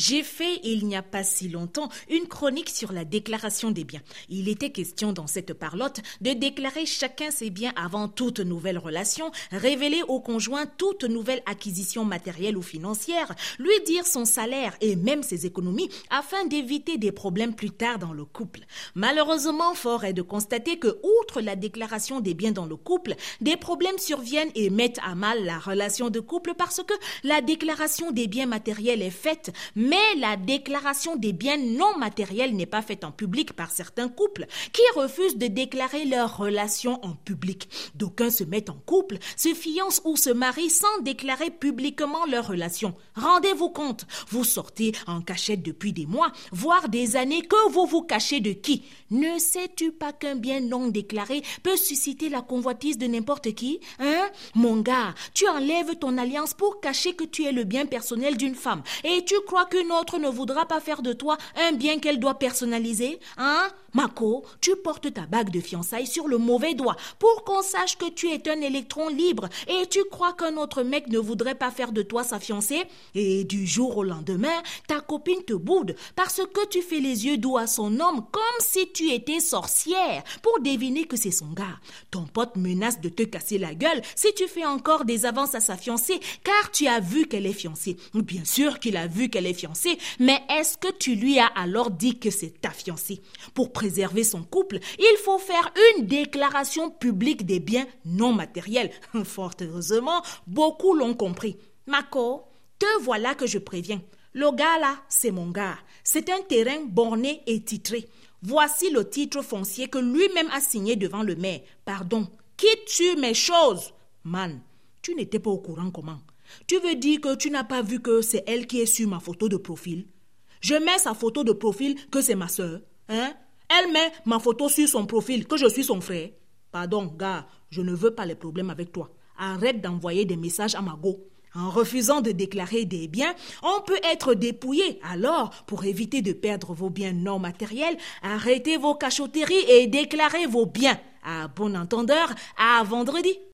J'ai fait, il n'y a pas si longtemps, une chronique sur la déclaration des biens. Il était question dans cette parlotte de déclarer chacun ses biens avant toute nouvelle relation, révéler au conjoint toute nouvelle acquisition matérielle ou financière, lui dire son salaire et même ses économies afin d'éviter des problèmes plus tard dans le couple. Malheureusement, fort est de constater que, outre la déclaration des biens dans le couple, des problèmes surviennent et mettent à mal la relation de couple parce que la déclaration des biens matériels est faite la déclaration des biens non matériels n'est pas faite en public par certains couples qui refusent de déclarer leurs relations en public. D'aucuns se mettent en couple, se fiancent ou se marient sans déclarer publiquement leurs relations. Rendez-vous compte, vous sortez en cachette depuis des mois, voire des années, que vous vous cachez de qui? Ne sais-tu pas qu'un bien non déclaré peut susciter la convoitise de n'importe qui Hein? Mon gars, tu enlèves ton alliance pour cacher que tu es le bien personnel d'une femme et tu crois qu'une autre ne voudra pas faire de toi un bien qu'elle doit personnaliser Hein? Mako, tu portes ta bague de fiançailles sur le mauvais doigt pour qu'on sache que tu es un électron libre et tu crois qu'un autre mec ne voudrait pas faire de toi sa fiancée? Et du jour au lendemain, ta copine te boude parce que tu fais les yeux doux à son homme comme si tu étais sorcière pour deviner que c'est son gars. Ton pote menace de te casser la gueule si tu fais encore des avances à sa fiancée car tu as vu qu'elle est fiancée. Bien sûr qu'il a vu qu'elle est fiancée, mais est-ce que tu lui as alors dit que c'est ta fiancée? Pour préserver son couple, il faut faire une déclaration publique des biens non matériels. Fort heureusement, beaucoup l'ont compris. Mako, te voilà que je préviens. Le gars là, c'est mon gars. C'est un terrain borné et titré. Voici le titre foncier que lui-même a signé devant le maire. Pardon, quitte-tu mes choses? Man, tu n'étais pas au courant comment? Tu veux dire que tu n'as pas vu que c'est elle qui est sur ma photo de profil? Je mets sa photo de profil que c'est ma soeur. Hein? Elle met ma photo sur son profil, que je suis son frère. Pardon, gars, je ne veux pas les problèmes avec toi. Arrête d'envoyer des messages à Mago. En refusant de déclarer des biens, on peut être dépouillé. Alors, pour éviter de perdre vos biens non matériels, arrêtez vos cachotteries et déclarez vos biens. À bon entendeur, à vendredi.